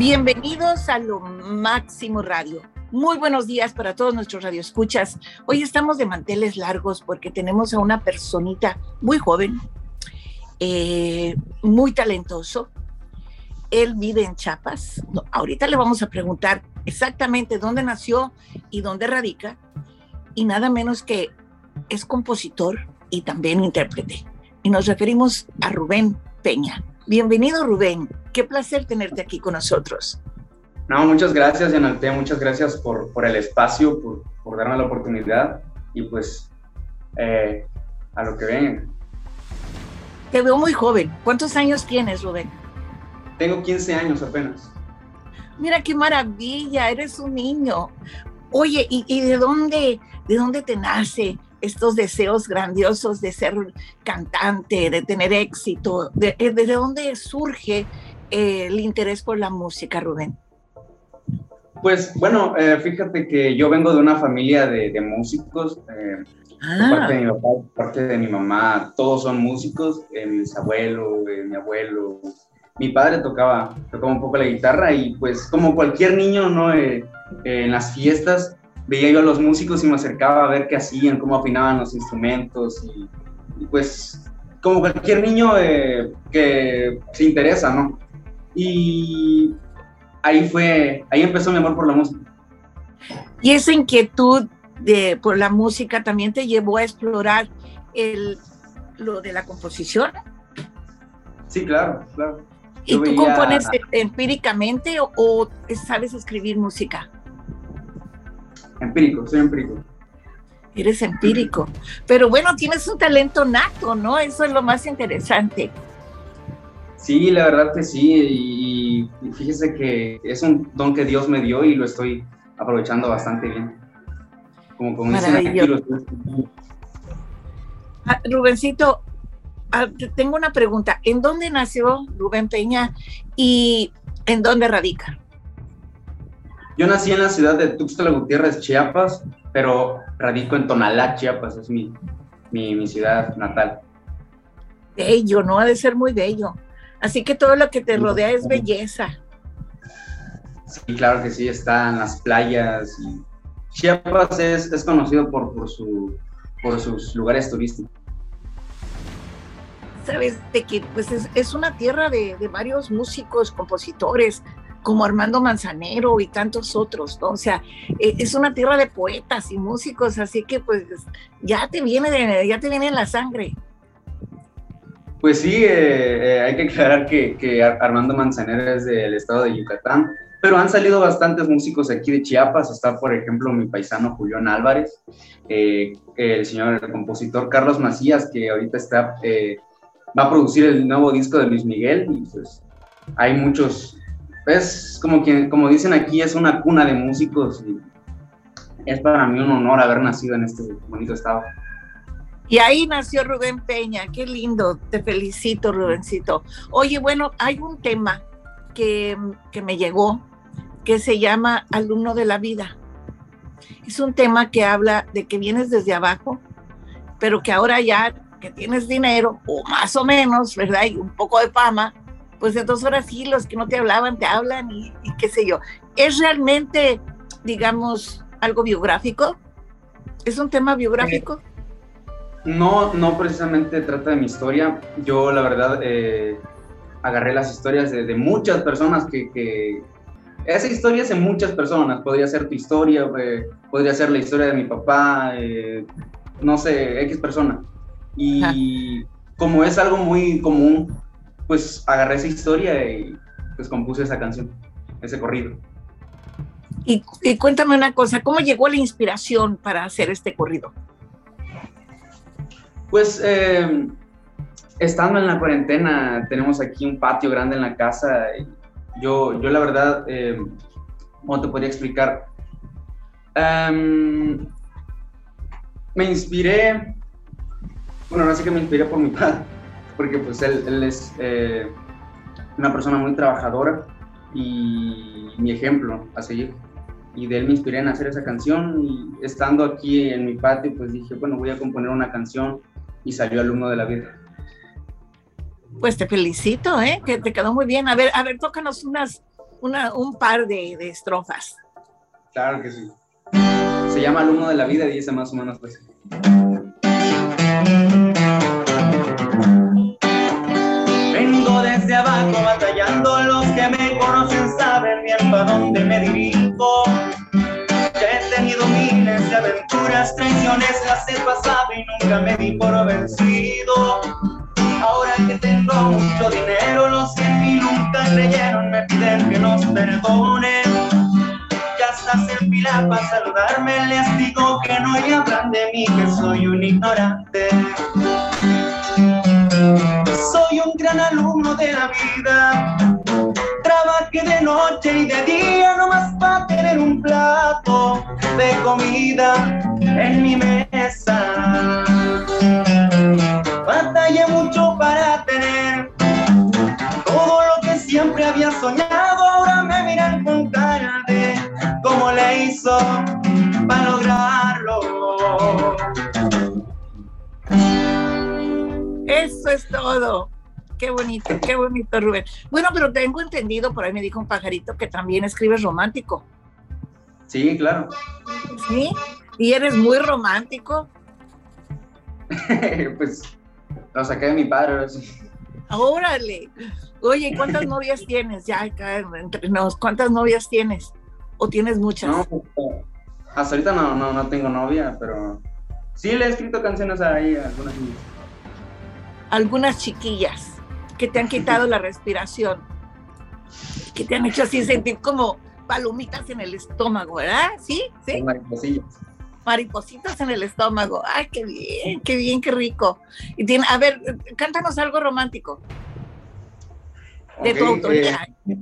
Bienvenidos a Lo Máximo Radio. Muy buenos días para todos nuestros radioescuchas. Hoy estamos de manteles largos porque tenemos a una personita muy joven, eh, muy talentoso. Él vive en Chiapas. ahorita le vamos a preguntar exactamente dónde nació y dónde radica. Y nada menos que es compositor y también intérprete. Y nos referimos a Rubén Peña. Bienvenido Rubén. Qué placer tenerte aquí con nosotros. No, muchas gracias, Yanalte, muchas gracias por, por el espacio, por, por, darme la oportunidad y pues eh, a lo que ven. Te veo muy joven. ¿Cuántos años tienes, Rubén? Tengo 15 años apenas. Mira qué maravilla, eres un niño. Oye, ¿y, y de dónde, de dónde te nace estos deseos grandiosos de ser cantante, de tener éxito? ¿De, de dónde surge eh, el interés por la música, Rubén? Pues bueno, eh, fíjate que yo vengo de una familia de, músicos. Eh, ah. parte de mi papá, parte de mi mamá, todos son músicos. mis abuelos, mi abuelo. Mi padre tocaba, tocaba un poco la guitarra y pues como cualquier niño, ¿no? en las fiestas veía yo a los músicos y me acercaba a ver qué hacían, cómo afinaban los instrumentos y, pues como cualquier niño que se interesa, ¿no? Y ahí fue, ahí empezó mi amor por la música. Y esa inquietud de, por la música también te llevó a explorar el, lo de la composición. Sí, claro, claro. ¿Y tú compones empíricamente o, sabes escribir música? Empírico, soy empírico. Eres empírico. Pero bueno, tienes un talento nato, ¿no? Eso es lo más interesante. Sí, la verdad que sí, y, fíjese que es un don que Dios me dio y lo estoy aprovechando bastante bien. Como, como ah, Rubencito, ah, tengo una pregunta. ¿En dónde nació Rubén Peña y en dónde radica? Yo nací en la ciudad de Tuxtla Gutiérrez, Chiapas, pero radico en Tonalá, Chiapas, es mi, mi, mi ciudad natal. Bello, ¿no? Ha de ser muy bello. Así que todo lo que te rodea es belleza. Sí, claro que sí, están las playas. Y Chiapas es, conocido por, por, su, por sus lugares turísticos. Sabes, de que pues es, una tierra de, varios músicos, compositores, como Armando Manzanero y tantos otros, ¿no? O sea, e, es una tierra de poetas y músicos, así que pues ya te viene, de, ya te viene en la sangre. Pues sí, eh, eh, hay que aclarar que, Armando Manzanero es del estado de Yucatán, pero han salido bastantes músicos aquí de Chiapas. Está, por ejemplo, mi paisano Julián Álvarez, eh, el señor el compositor Carlos Macías, que ahorita está, va a producir el nuevo disco de Luis Miguel. Y pues hay muchos, es como, que, como dicen aquí, es una cuna de músicos. Y es para mí un honor haber nacido en este bonito estado. Y ahí nació Rubén Peña, qué lindo, te felicito Rubencito. Oye, bueno, hay un tema que, me llegó que se llama Alumno de la Vida. Es un tema que habla de que vienes desde abajo, pero que ahora ya que tienes dinero, o más o menos, ¿verdad? Y un poco de fama, pues entonces ahora sí, los que no te hablaban, te hablan y qué sé yo. ¿Es realmente, digamos, algo biográfico? ¿Es un tema biográfico? No, no precisamente trata de mi historia. Yo, la verdad, eh, agarré las historias de, muchas personas que, Esa historia es de muchas personas. Podría ser tu historia, eh, podría ser la historia de mi papá, eh, no sé, X persona. Y como es algo muy común, pues agarré esa historia y pues compuse esa canción, ese corrido. y cuéntame una cosa, ¿cómo llegó la inspiración para hacer este corrido? Pues eh, estando en la cuarentena, tenemos aquí un patio grande en la casa. Yo, yo la verdad, eh, ¿cómo te podría explicar? Em, me inspiré, bueno, no sé que me inspiré por mi padre, porque pues él, él es eh, una persona muy trabajadora y mi ejemplo a seguir y de él me inspiré en hacer esa canción y estando aquí en mi patio pues dije bueno voy a componer una canción y salió alumno de la vida. Pues te felicito, ¿eh? que te quedó muy bien. A ver, a ver, tócanos unas, una, un par de, de estrofas. Claro que sí. Se llama El humo de la vida y dice más o menos pues. Vengo desde abajo batallando, los que me conocen saben bien para dónde me dirijo. Aventuras, traiciones, las he pasado y nunca me di por vencido. Ahora que tengo mucho dinero, los que en nunca creyeron me piden que los perdone. Ya estás en fila para saludarme, les digo que no y hablan de mí, que soy un ignorante. Soy un gran alumno de la vida. Trabajé de noche y de día nomás para tener un plato de comida en mi mesa. Batallé mucho para tener todo lo que siempre había soñado. Ahora me miran con cara de cómo le hizo para lograrlo. Eso es todo. Qué bonito, qué bonito, Rubén. Bueno, pero tengo entendido, por ahí me dijo un pajarito que también escribes romántico. Sí, claro. ¿Sí? ¿Y eres muy romántico? pues lo saqué de mi padre. Órale. Oye, ¿cuántas novias tienes? Ya, acá entre nos, ¿cuántas novias tienes? ¿O tienes muchas? No, pues, hasta ahorita no, no, no tengo novia, pero sí le he escrito canciones a algunas niñas. Algunas chiquillas que te han quitado la respiración, que te han hecho así sentir como palomitas en el estómago, ¿verdad? ¿Sí? ¿Sí? Mariposillas. maripositas en el estómago. Ay, qué bien, qué bien, qué rico. Y tiene, a ver, cántanos algo romántico de tu Ok, autoría. eh,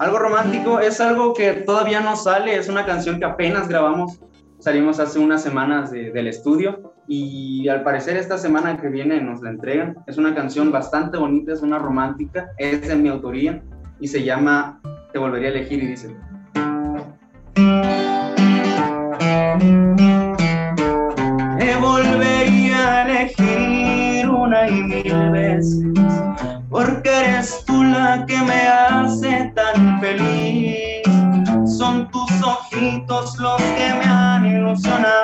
algo romántico es algo que todavía no sale, es una canción que apenas grabamos. Salimos hace unas semanas de- del estudio y al parecer esta semana que viene nos la entregan. Es una canción bastante bonita, es una romántica, es de mi autoría y se llama Te volvería a elegir y dice. Te volvería a elegir una y mil veces, porque eres tú la que me hace tan feliz. Son tus ojitos los que me han ilusionado,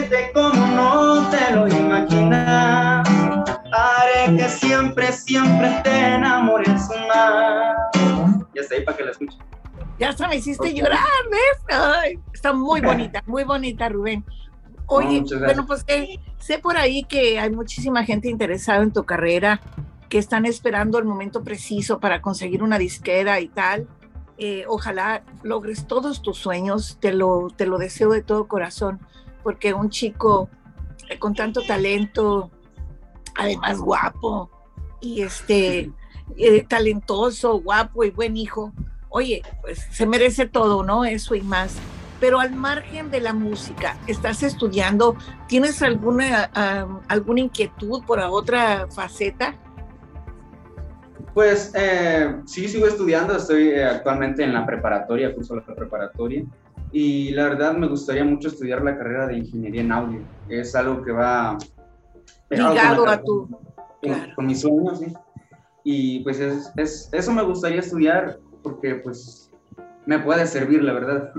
quererte como no te lo imaginas. Haré que siempre, siempre te enamores más. Ya está ahí para que la escuchen. Ya hasta me hiciste Ok. llorar, ¿ves? Ay, está muy bonita, muy bonita, Rubén. Oye, gracias. bueno, pues eh, sé por ahí que hay muchísima gente interesada en tu carrera, que están esperando el momento preciso para conseguir una disquera y tal. Eh, ojalá logres todos tus sueños, te lo, te lo deseo de todo corazón, porque un chico eh, con tanto talento, además guapo, y este, eh, talentoso, guapo y buen hijo, oye, pues se merece todo, ¿no? Eso y más. Pero al margen de la música, ¿estás estudiando? ¿Tienes alguna, alguna inquietud por otra faceta? Pues eh, sí, sigo estudiando, estoy eh, actualmente en la preparatoria, curso la preparatoria, y la verdad me gustaría mucho estudiar la carrera de ingeniería en audio. Es algo que va con Ligado a tu... con, claro. con mis sueños, sí. Y pues es, es- eso me gustaría estudiar porque pues me puede servir, la verdad.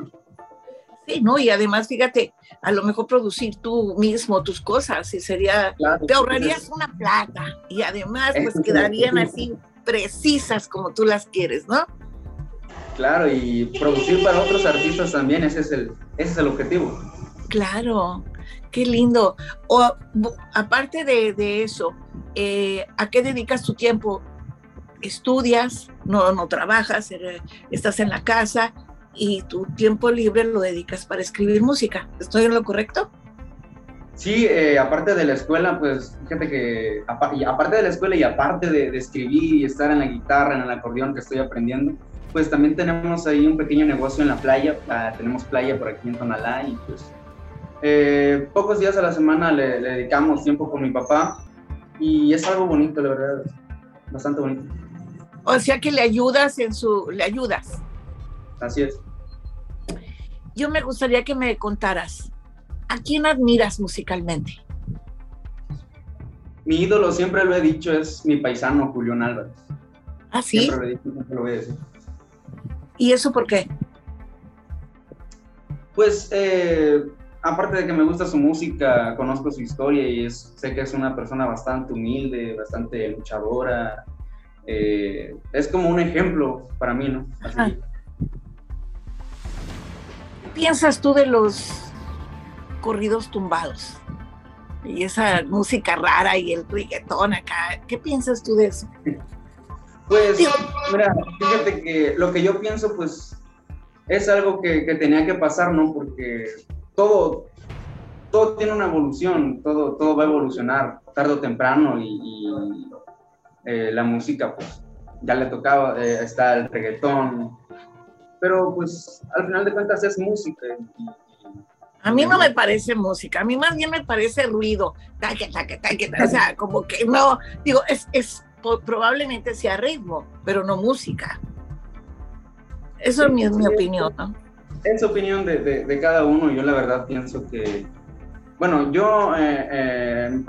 Sí, ¿no? Y además, fíjate, a lo mejor producir tú mismo tus cosas y sería... Claro, Te ahorrarías una plata y además pues quedarían así precisas como tú las quieres, ¿no? Claro, y producir para otros artistas también, ese es el, ese es el objetivo. Claro, qué lindo. O aparte de, de eso, eh, ¿a qué dedicas tu tiempo? ¿Estudias? ¿No, no trabajas? eh, ¿Estás en la casa? Y tu tiempo libre lo dedicas para escribir música. ¿Estoy en lo correcto? Sí, eh, aparte de la escuela, pues fíjate que aparte de la escuela y aparte de, de escribir y estar en la guitarra, en el acordeón que estoy aprendiendo, pues también tenemos ahí un pequeño negocio en la playa. Ah, tenemos playa por aquí en Tonalá y pues eh, pocos días a la semana le, le dedicamos tiempo con mi papá y es algo bonito, la verdad, bastante bonito. O sea que le ayudas en su, le ayudas. Así es. Yo me gustaría que me contaras, ¿a quién admiras musicalmente? Mi ídolo, siempre lo he dicho, es mi paisano Julián Álvarez. ¿Ah, sí? Siempre lo he dicho, siempre lo voy a decir. ¿Y eso por qué? Pues, eh, aparte de que me gusta su música, conozco su historia y es, sé que es una persona bastante humilde, bastante luchadora. Eh, es como un ejemplo para mí, ¿no? Así. ¿Qué piensas tú de los corridos tumbados? Y esa música rara y el reggaetón acá. ¿Qué piensas tú de eso? Pues, mira, fíjate que lo que yo pienso, pues, es algo que, que tenía que pasar, ¿no? Porque todo, todo tiene una evolución, todo, todo va a evolucionar tarde o temprano y, eh, la música, pues, ya le tocaba, eh, está el reggaetón, pero pues al final de cuentas es música. A mí no me parece música, a mí más bien me parece ruido, o sea, como que no, digo, es, es probablemente sea ritmo, pero no música. Eso es mi, mi opinión, ¿no? es opinión de, de, cada uno. Yo la verdad pienso que, bueno, yo eh, eh,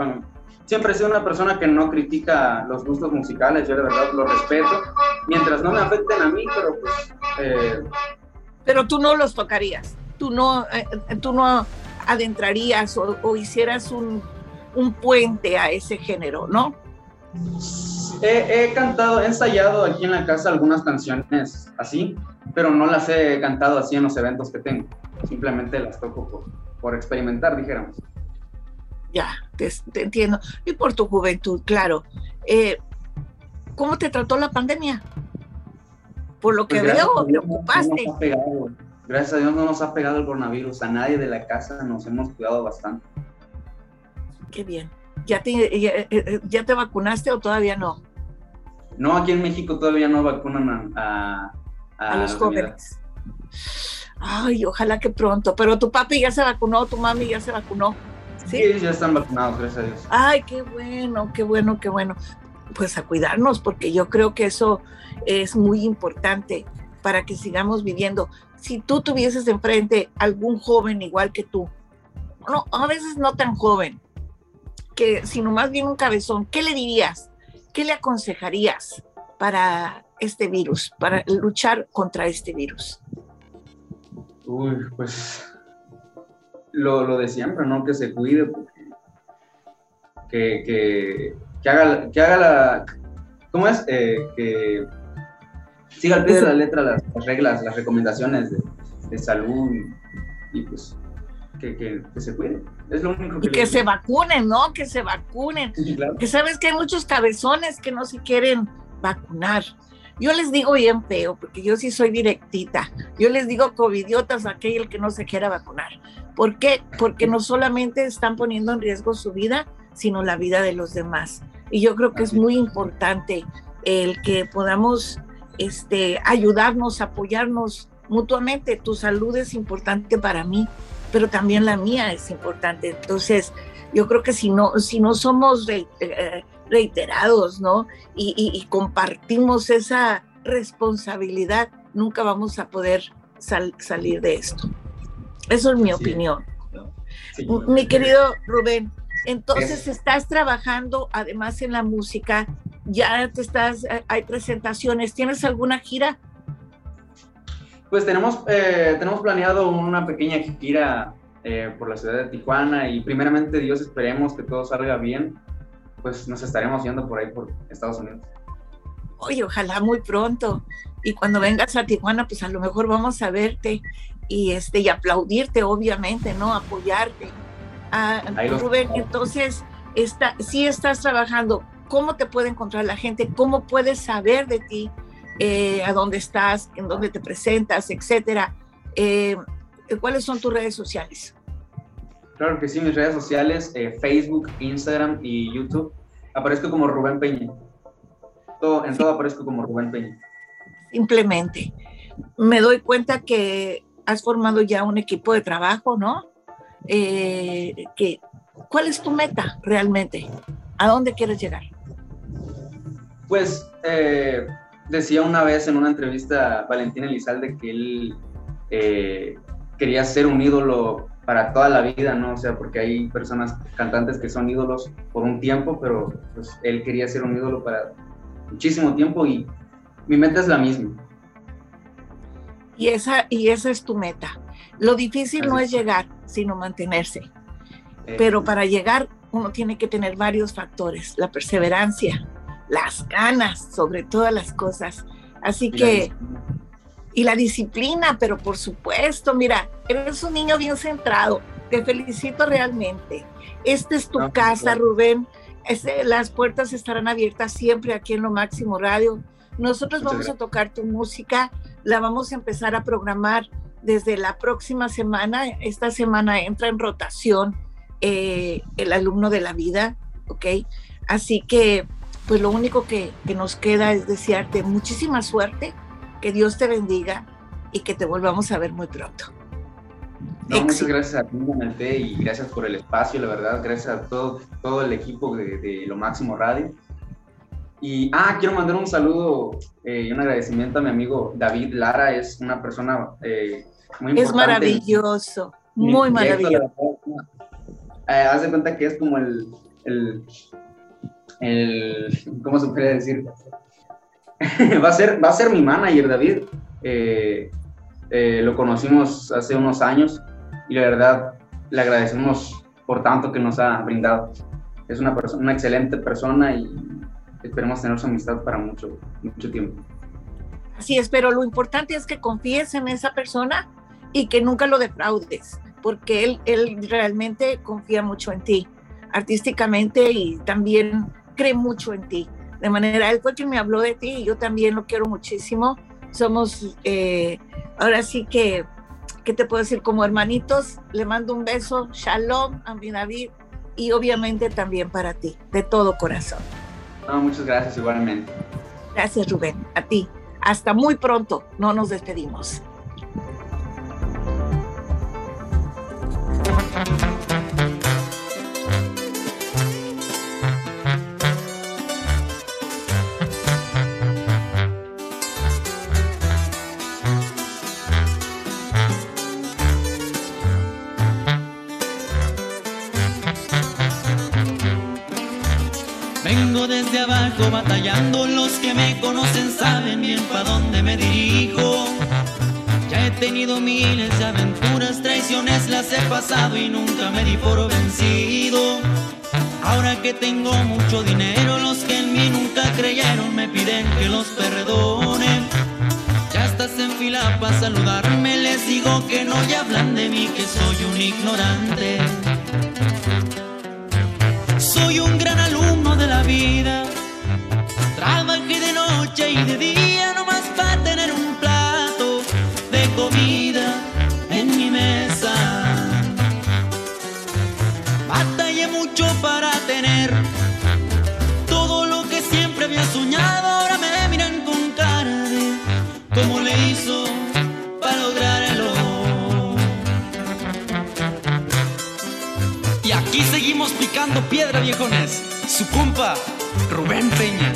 siempre he sido una persona que no critica los gustos musicales. Yo la verdad lo respeto, mientras no me afecten a mí, pero pues... Eh, pero tú no los tocarías, tú no, tú no adentrarías o, o hicieras un, un puente a ese género, ¿no? He, cantado, he ensayado aquí en la casa algunas canciones así, pero no las he cantado así en los eventos que tengo. Simplemente las toco por, experimentar, dijéramos. Ya, te, entiendo. Y por tu juventud, claro. Eh, ¿Cómo te trató la pandemia? Por lo que pues veo, te ocupaste. Gracias a Dios no nos ha pegado el coronavirus. A nadie de la casa nos hemos cuidado bastante. Qué bien. ¿Ya te, eh, eh, ya, te vacunaste o todavía no? No, aquí en México todavía no vacunan a, a, los jóvenes. Ay, ojalá que pronto. Pero tu papi ya se vacunó, tu mami ya se vacunó. Sí, ya están vacunados, gracias a Dios. Ay, qué bueno, qué bueno, qué bueno. Pues a cuidarnos, porque yo creo que eso es muy importante para que sigamos viviendo. Si tú tuvieses enfrente algún joven igual que tú, no, a veces no tan joven, que, sino más bien un cabezón, ¿qué le dirías? ¿Qué le aconsejarías para este virus, para luchar contra este virus? Uy, pues lo, lo de siempre, ¿no? Que se cuide, que, que, que, haga, que haga la... ¿Cómo es? Eh, que siga al pie de la letra las, reglas, las recomendaciones de, de salud y, pues que, que, que, se cuide. Es lo único que y que se vacunen, ¿no? Que se vacunen. Que sabes que hay muchos cabezones que no se quieren vacunar. Yo les digo bien feo, porque yo sí soy directita. Yo les digo covidiotas a aquel que no se quiera vacunar. ¿Por qué? Porque no solamente están poniendo en riesgo su vida, sino la vida de los demás. Y yo creo que es muy importante el que podamos este, ayudarnos, apoyarnos mutuamente. Tu salud es importante para mí, pero también la mía es importante. Entonces, yo creo que si no, si no somos eh, reiterados, ¿no? Y, compartimos esa responsabilidad, nunca vamos a poder salir de esto. Eso es mi opinión. Mi querido Rubén, entonces estás trabajando además en la música, ya te estás, eh, hay presentaciones, ¿tienes alguna gira? Pues tenemos, eh, tenemos planeado una pequeña gira eh, por la ciudad de Tijuana y primeramente Dios esperemos que todo salga bien, pues nos estaremos yendo por ahí por Estados Unidos. Oye, ojalá muy pronto. Y cuando vengas a Tijuana, pues a lo mejor vamos a verte y este y aplaudirte, obviamente, ¿no? Apoyarte. Ah, Rubén, entonces, está, si estás trabajando, ¿cómo te puede encontrar la gente? ¿Cómo puedes saber de ti? Eh, a dónde estás, en dónde te presentas, etcétera. Eh, ¿Cuáles son tus redes sociales? Claro que sí, mis redes sociales, eh, Facebook, Instagram y YouTube, aparezco como Rubén Peña. Todo, en todo aparezco como Rubén Peña. Simplemente. Me doy cuenta que has formado ya un equipo de trabajo, ¿no? Que, ¿Cuál es tu meta realmente? ¿A dónde quieres llegar? Pues eh, decía una vez en una entrevista a Valentín Elizalde que él eh, quería ser un ídolo para toda la vida, ¿no? O sea, porque hay personas, cantantes que son ídolos por un tiempo, pero pues, él quería ser un ídolo para muchísimo tiempo y mi meta es la misma. Y esa, y esa es tu meta. Lo difícil no es llegar, sino mantenerse. Eh, pero para llegar uno tiene que tener varios factores, la perseverancia, las ganas sobre todas las cosas. Así que, y la disciplina, pero por supuesto, mira, eres un niño bien centrado, te felicito realmente. Esta es tu casa, Rubén. Este, las puertas estarán abiertas siempre aquí en Lo Máximo Radio. Nosotros vamos a tocar tu música, la vamos a empezar a programar desde la próxima semana. Esta semana entra en rotación eh, el alumno de la vida, ¿ok? Así que pues lo único que, nos queda es desearte muchísima suerte, que Dios te bendiga y que te volvamos a ver muy pronto. muchas gracias a ti, y gracias por el espacio, la verdad, gracias a todo, todo el equipo de, Lo Máximo Radio. Y, ah, quiero mandar un saludo eh, y un agradecimiento a mi amigo David Lara, es una persona eh, muy importante. Es maravilloso, muy maravilloso. Eh, haz de cuenta que es como el, el el, ¿cómo se puede decir? va, a ser, va a ser mi manager, David. Eh, eh, lo conocimos hace unos años y la verdad le agradecemos por tanto que nos ha brindado. Es una, persona, una excelente persona y esperemos tener su amistad para mucho, mucho tiempo. Así es, pero lo importante es que confíes en esa persona y que nunca lo defraudes, porque él, él realmente confía mucho en ti, artísticamente y también cree mucho en ti. De manera, él fue me habló de ti y yo también lo quiero muchísimo. Somos, eh, ahora sí que, ¿qué te puedo decir? Como hermanitos, le mando un beso, shalom a mi David y obviamente también para ti, de todo corazón. No, muchas gracias igualmente. Gracias Rubén, a ti. Hasta muy pronto, no nos despedimos. Batallando, los que me conocen saben bien para dónde me dirijo. Ya he tenido miles de aventuras, traiciones las he pasado y nunca me di por vencido. Ahora que tengo mucho dinero, los que en mí nunca creyeron me piden que los perdone. Ya estás en fila para saludarme, les digo que no y hablan de mí, que soy un ignorante. Soy un gran alumno de la vida. Noche y de día nomás para tener un plato de comida en mi mesa. Batallé mucho para tener todo lo que siempre había soñado. Ahora me miran con cara de cómo le hizo para lograrlo. Y aquí seguimos picando piedra, viejones. Su compa, Rubén Peña.